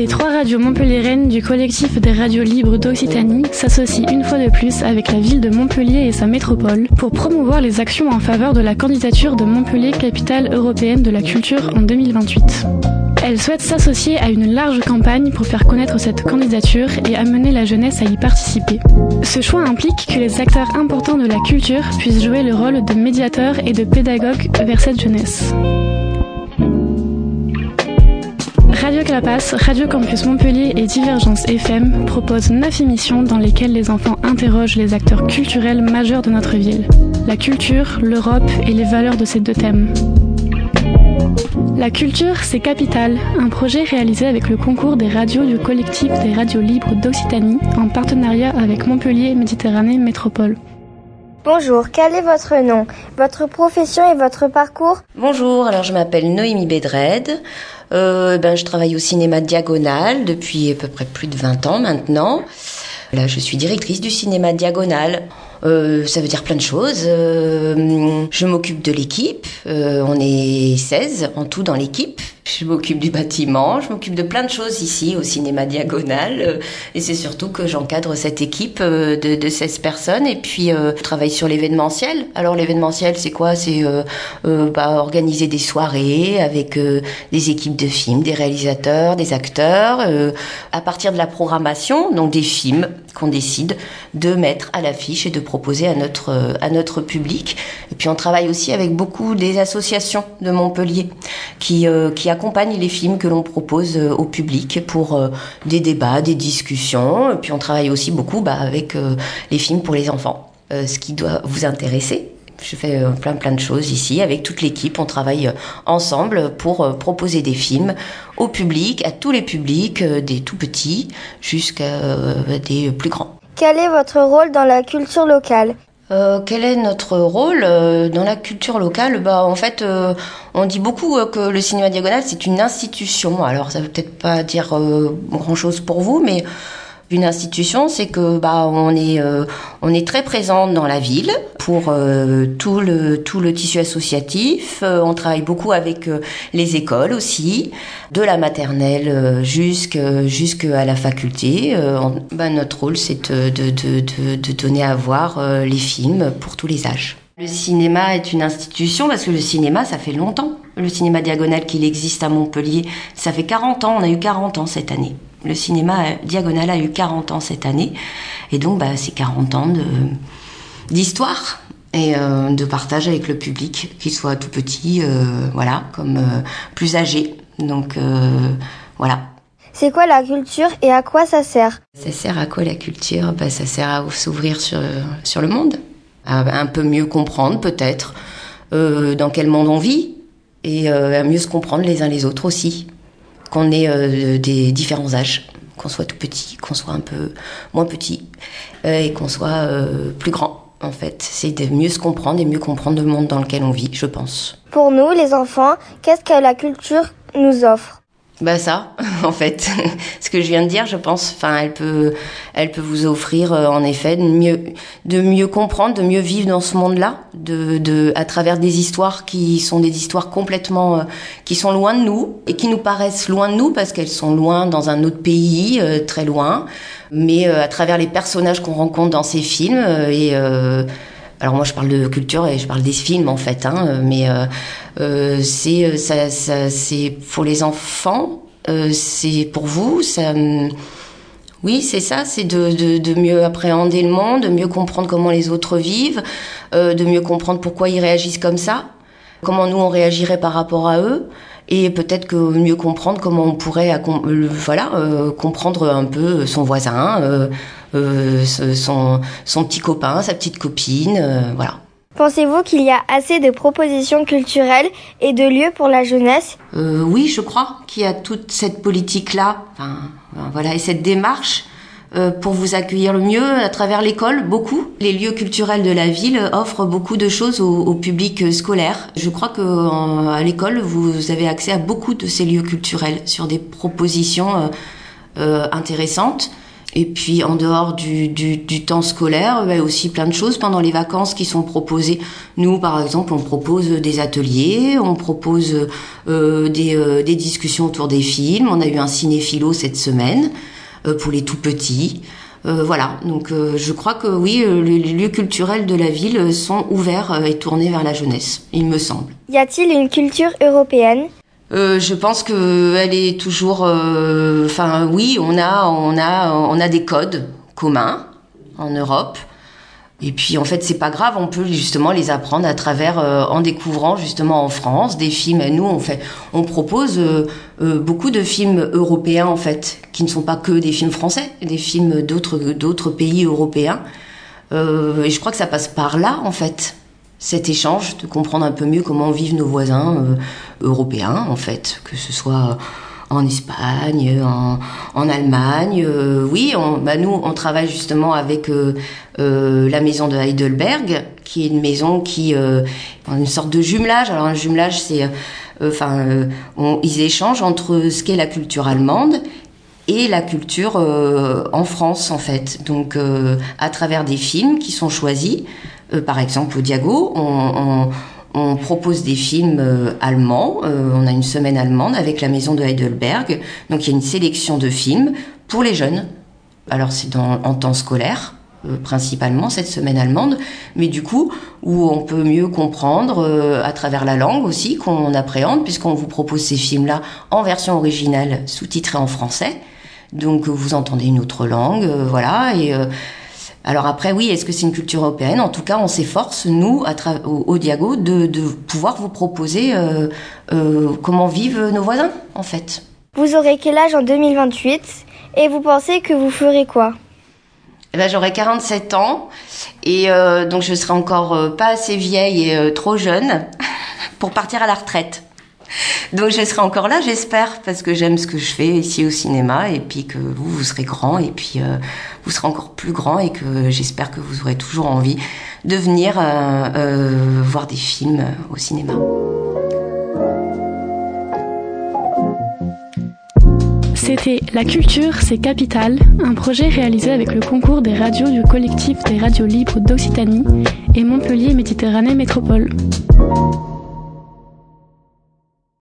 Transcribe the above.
Les trois radios montpelliéraines du collectif des radios libres d'Occitanie s'associent une fois de plus avec la ville de Montpellier et sa métropole pour promouvoir les actions en faveur de la candidature de Montpellier capitale européenne de la culture en 2028. Elles souhaitent s'associer à une large campagne pour faire connaître cette candidature et amener la jeunesse à y participer. Ce choix implique que les acteurs importants de la culture puissent jouer le rôle de médiateurs et de pédagogues vers cette jeunesse. Radio Clapas, Radio Campus Montpellier et Divergence FM proposent neuf émissions dans lesquelles les enfants interrogent les acteurs culturels majeurs de notre ville. La culture, l'Europe et les valeurs de ces deux thèmes. La culture, c'est Capital, un projet réalisé avec le concours des radios du collectif des radios libres d'Occitanie en partenariat avec Montpellier Méditerranée Métropole. Bonjour, quel est votre nom, votre profession et votre parcours? Bonjour, alors je m'appelle Noémie Bédred. Euh, ben, je travaille au cinéma Diagonal depuis à peu près plus de 20 ans maintenant. Là, je suis directrice du cinéma Diagonal. Euh, ça veut dire plein de choses. Euh, je m'occupe de l'équipe. Euh, on est 16 en tout dans l'équipe. Je m'occupe du bâtiment, je m'occupe de plein de choses ici au cinéma Diagonal. Euh, et c'est surtout que j'encadre cette équipe euh, de, de 16 personnes. Et puis, euh, je travaille sur l'événementiel. Alors, l'événementiel, c'est quoi? C'est bah, organiser des soirées avec des équipes de films, des réalisateurs, des acteurs. à partir de la programmation, donc des films qu'on décide de mettre à l'affiche et de proposer à notre, à notre public. Et puis, on travaille aussi avec beaucoup des associations de Montpellier qui, qui accompagne les films que l'on propose euh, au public pour euh, des débats, des discussions. Puis on travaille aussi beaucoup bah, avec euh, les films pour les enfants, ce qui doit vous intéresser. Je fais plein plein de choses ici avec toute l'équipe. On travaille ensemble pour proposer des films au public, à tous les publics, des tout petits jusqu'à des plus grands. Quel est votre rôle dans la culture locale? Euh, quel est notre rôle euh, dans la culture locale? Bah, en fait, euh, on dit beaucoup que le cinéma diagonal c'est une institution. Alors, ça veut peut-être pas dire grand-chose pour vous, mais une institution, c'est que bah on est euh, on est très présente dans la ville pour euh, tout le tout le tissu associatif. Euh, on travaille beaucoup avec les écoles aussi, de la maternelle jusqu'à jusqu'à la faculté. bah, notre rôle, c'est de, de, de, de donner à voir les films pour tous les âges. Le cinéma est une institution parce que le cinéma, ça fait longtemps. Le cinéma diagonal qu'il existe à Montpellier, ça fait 40 ans. On a eu 40 ans cette année. Le cinéma Diagonal a eu 40 ans cette année. Et donc, bah, c'est 40 ans d'histoire et euh, de partage avec le public, qu'il soit tout petit, euh, voilà, comme euh, plus âgé. Donc, voilà. C'est quoi la culture et à quoi ça sert? Ça sert à quoi la culture? Bah, Ça sert à s'ouvrir sur, sur le monde, à un peu mieux comprendre peut-être dans quel monde on vit et à mieux se comprendre les uns les autres aussi qu'on ait euh, des différents âges, qu'on soit tout petit, qu'on soit un peu moins petit euh, et qu'on soit euh, plus grand. En fait, c'est de mieux se comprendre et mieux comprendre le monde dans lequel on vit, je pense. Pour nous, les enfants, qu'est-ce que la culture nous offre? Bah ça, en fait, ce que je viens de dire, je pense. Enfin, elle peut, elle peut vous offrir, euh, en effet, de mieux, de mieux comprendre, de mieux vivre dans ce monde-là, de, de, à travers des histoires qui sont des histoires complètement, euh, qui sont loin de nous et qui nous paraissent loin de nous parce qu'elles sont loin dans un autre pays, euh, très loin. Mais à travers les personnages qu'on rencontre dans ces films et alors moi je parle de culture et je parle des films en fait, hein, mais euh, euh c'est euh, ça, ça c'est pour les enfants, euh, c'est pour vous, ça. Oui, c'est ça, c'est de, de, de, mieux appréhender le monde, de mieux comprendre comment les autres vivent, euh, de mieux comprendre pourquoi ils réagissent comme ça, comment nous on réagirait par rapport à eux, et peut-être que mieux comprendre comment on pourrait, voilà, euh, comprendre un peu son voisin euh, son, son petit copain, sa petite copine, euh, voilà. Pensez-vous qu'il y a assez de propositions culturelles et de lieux pour la jeunesse? Euh, Oui, je crois qu'il y a toute cette politique-là, enfin, voilà, et cette démarche euh, pour vous accueillir le mieux à travers l'école, beaucoup. Les lieux culturels de la ville offrent beaucoup de choses au, au public scolaire. Je crois que à l'école, vous avez accès à beaucoup de ces lieux culturels sur des propositions euh, intéressantes Et puis en dehors du, du, du temps scolaire, bah, aussi plein de choses pendant les vacances qui sont proposées. Nous, par exemple, on propose des ateliers, on propose euh, des, euh, des, discussions autour des films. On a eu un cinéphilo cette semaine euh, pour les tout petits. Euh, voilà, donc je crois que oui, les lieux culturels de la ville sont ouverts et tournés vers la jeunesse, il me semble. Y a-t-il une culture européenne? Euh, je pense que elle est toujours. Euh, enfin, oui, on a, on a, on a des codes communs en Europe. Et puis en fait c'est pas grave, on peut justement les apprendre à travers euh, en découvrant justement en France des films. Et nous on fait, on propose beaucoup de films européens en fait, qui ne sont pas que des films français, des films d'autres d'autres pays européens. et je crois que ça passe par là en fait cet échange, de comprendre un peu mieux comment vivent nos voisins euh, européens, en fait, que ce soit en Espagne, en, en Allemagne. Euh, oui, bah nous, on travaille justement avec euh, la maison de Heidelberg, qui est une maison qui, une sorte de jumelage. Alors un jumelage, c'est, enfin, ils échangent entre ce qu'est la culture allemande et la culture en France, en fait. Donc, à travers des films qui sont choisis. Euh, par exemple, au Diago, on, propose des films euh, allemands. Euh, on a une semaine allemande avec la maison de Heidelberg. Donc il y a une sélection de films pour les jeunes. Alors c'est en temps scolaire principalement cette semaine allemande, mais du coup où on peut mieux comprendre à travers la langue aussi qu'on appréhende puisqu'on vous propose ces films-là en version originale sous-titrée en français. Donc vous entendez une autre langue, voilà et alors après, oui, est-ce que c'est une culture européenne? En tout cas, on s'efforce, nous, à au, Diago, de, pouvoir vous proposer euh, euh, comment vivent nos voisins, en fait. Vous aurez quel âge en 2028 et vous pensez que vous ferez quoi? Eh ben, J'aurai 47 ans et euh, donc je serai encore pas assez vieille et trop jeune pour partir à la retraite. Donc je serai encore là, j'espère, parce que j'aime ce que je fais ici au cinéma, et puis que vous, vous serez grand, et puis euh, vous serez encore plus grand, et que j'espère que vous aurez toujours envie de venir euh, euh, voir des films au cinéma. C'était La culture, c'est capital, un projet réalisé avec le concours des radios du collectif des radios libres d'Occitanie et Montpellier Méditerranée Métropole.